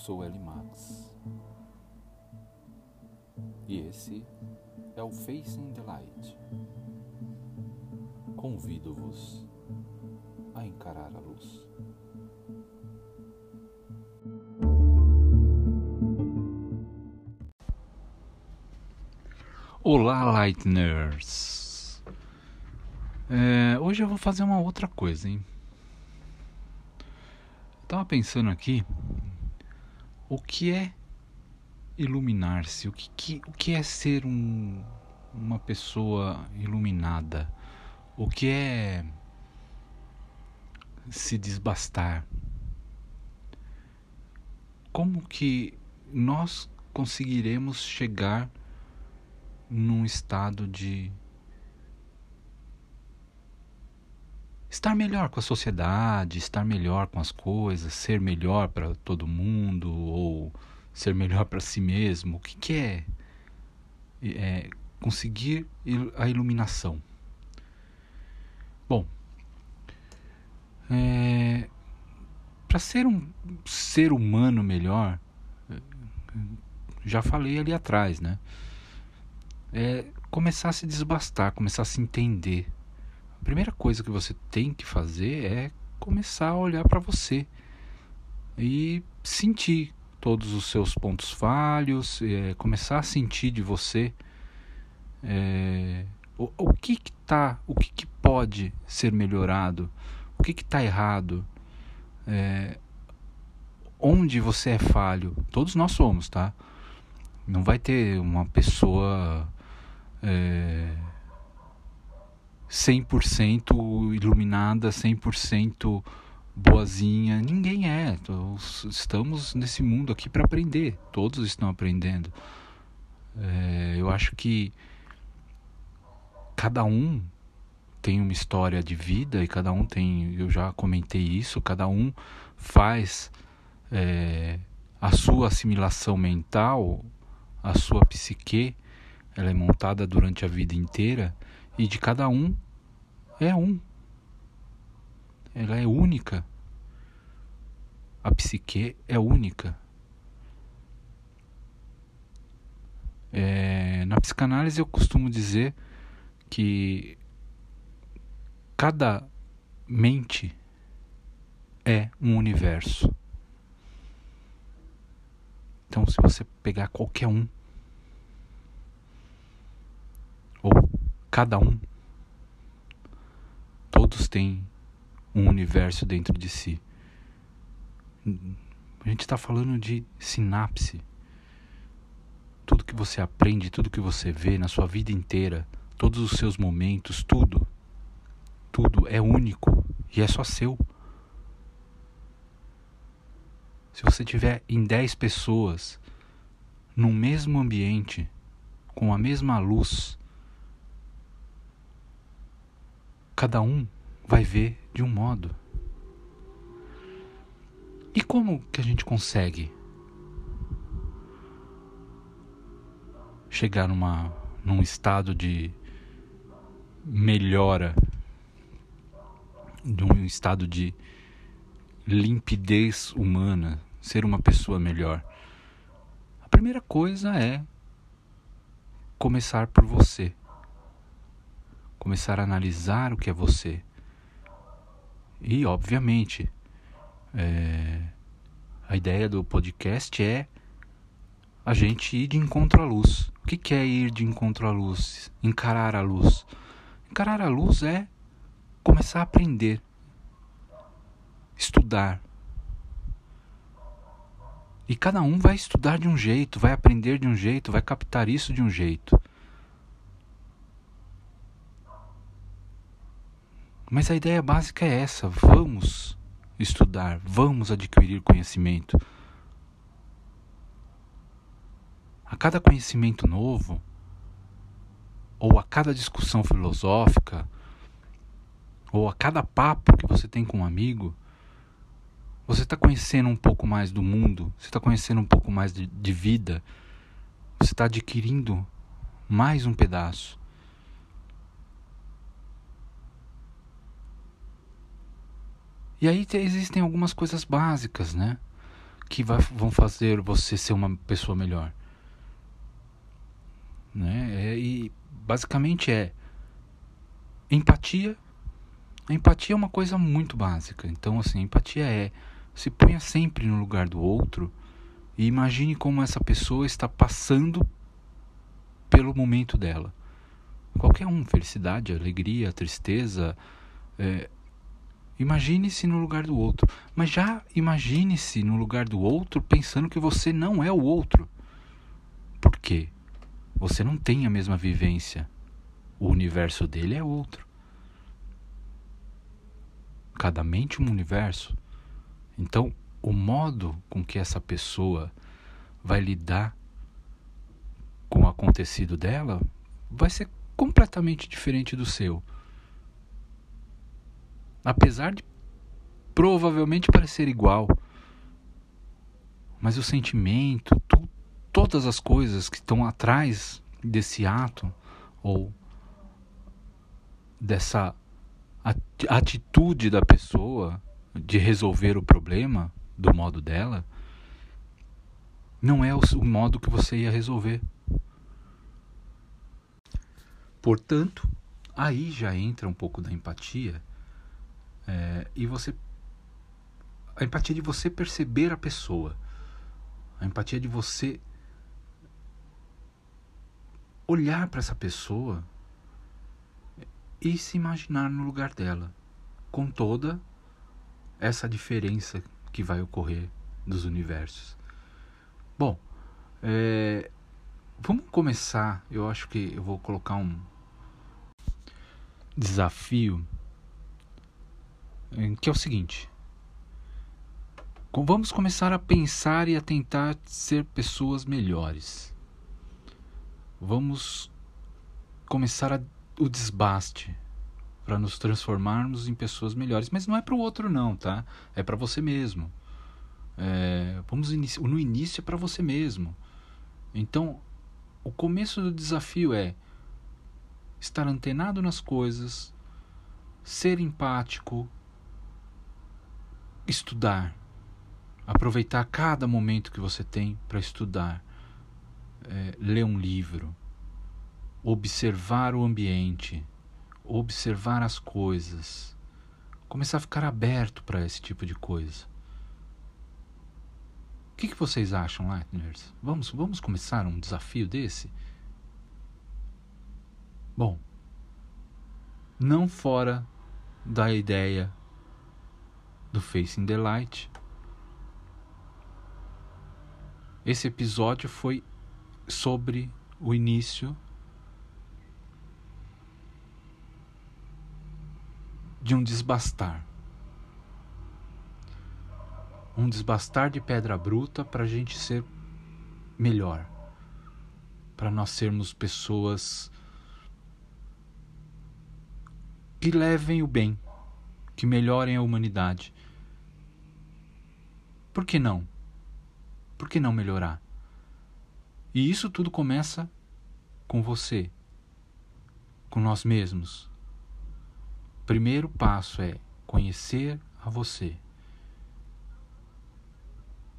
sou L Max e esse é o Facing the Light. Convido-vos a encarar a luz. Olá, Lightners! É, hoje eu vou fazer uma outra coisa, hein? tava pensando aqui o que é iluminar-se, o que, o que é ser um, uma pessoa iluminada, o que é se desbastar. Como que nós conseguiremos chegar num estado de estar melhor com a sociedade, estar melhor com as coisas, ser melhor para todo mundo ou ser melhor para si mesmo. O que, que é, é conseguir a iluminação? Bom, é, para ser um ser humano melhor, já falei ali atrás, né? É começar a se desbastar, começar a se entender a primeira coisa que você tem que fazer é começar a olhar para você e sentir todos os seus pontos falhos, é, começar a sentir de você é, o, o, que que tá, o que, que pode ser melhorado, o que que tá errado, é, onde você é falho. Todos nós somos, tá? Não vai ter uma pessoa é, 100% iluminada, 100% boazinha. Ninguém é. Estamos nesse mundo aqui para aprender. Todos estão aprendendo. É, eu acho que cada um tem uma história de vida e cada um tem. Eu já comentei isso. Cada um faz é, a sua assimilação mental, a sua psique. Ela é montada durante a vida inteira e de cada um é um. Ela é única. A psique é única. É, na psicanálise eu costumo dizer que cada mente é um universo. Então, se você pegar qualquer um, ou cada um. Todos têm um universo dentro de si. A gente está falando de sinapse. Tudo que você aprende, tudo que você vê na sua vida inteira, todos os seus momentos, tudo, tudo é único e é só seu. Se você tiver em 10 pessoas no mesmo ambiente, com a mesma luz, Cada um vai ver de um modo. E como que a gente consegue chegar numa, num estado de melhora, de um estado de limpidez humana, ser uma pessoa melhor? A primeira coisa é começar por você começar a analisar o que é você. E, obviamente, é, a ideia do podcast é a gente ir de encontro à luz. O que, é ir de encontro à luz? Encarar a luz. Encarar a luz é começar a aprender, estudar. E cada um vai estudar de um jeito, vai aprender de um jeito, vai captar isso de um jeito. Mas a ideia básica é essa: vamos estudar, vamos adquirir conhecimento. A cada conhecimento novo, ou a cada discussão filosófica, ou a cada papo que você tem com um amigo, você está conhecendo um pouco mais do mundo, você está conhecendo um pouco mais de, de vida, você está adquirindo mais um pedaço. E aí existem algumas coisas básicas, né? que vai, vão fazer você ser uma pessoa melhor. Né? É, e basicamente é empatia. A empatia é uma coisa muito básica. Então, assim, empatia é se ponha sempre no lugar do outro e imagine como essa pessoa está passando pelo momento dela. Qualquer um, felicidade, alegria, tristeza. É, imagine-se no lugar do outro. Mas já imagine-se no lugar do outro pensando que você não é o outro. Por quê? Você não tem a mesma vivência. O universo dele é outro. Cada mente um universo. Então, o modo com que essa pessoa vai lidar com o acontecido dela vai ser completamente diferente do seu. Apesar de provavelmente parecer igual, mas o sentimento, tu, todas as coisas que estão atrás desse ato ou dessa atitude da pessoa de resolver o problema do modo dela, não é o, modo que você ia resolver. Portanto, aí já entra um pouco da empatia é, e você a empatia de você perceber a pessoa, a empatia de você olhar para essa pessoa e se imaginar no lugar dela, com toda essa diferença que vai ocorrer dos universos. Bom, é, vamos começar. Eu acho que eu vou colocar um desafio que é o seguinte: vamos começar a pensar e a tentar ser pessoas melhores. Vamos começar a, o desbaste para nos transformarmos em pessoas melhores. Mas não é para o outro, não, tá? É para você mesmo. É, vamos no início é para você mesmo. Então, o começo do desafio é estar antenado nas coisas, ser empático, estudar, aproveitar cada momento que você tem para estudar, é, ler um livro, observar o ambiente, observar as coisas, começar a ficar aberto para esse tipo de coisa. O que, que vocês acham, Lightners? Vamos, vamos começar um desafio desse? Bom, não fora da ideia do Facing the Light. Esse episódio foi sobre o início de um desbastar. Um desbastar de pedra bruta para a gente ser melhor. Para nós sermos pessoas que levem o bem, que melhorem a humanidade. Por que não? Por que não melhorar? E isso tudo começa com você, com nós mesmos. Primeiro passo é conhecer a você.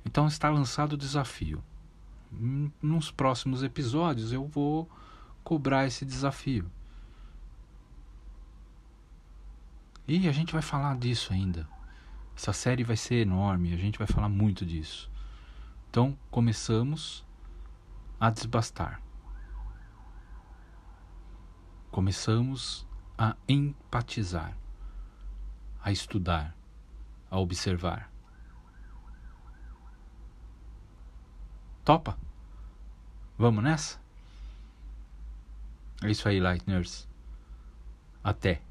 Então está lançado o desafio. Nos próximos episódios eu vou cobrar esse desafio. E a gente vai falar disso ainda. Essa série vai ser enorme, a gente vai falar muito disso. Então, começamos a desbastar. Começamos a empatizar, a estudar, a observar. Topa? Vamos nessa? É isso aí, Light Nurse. Até.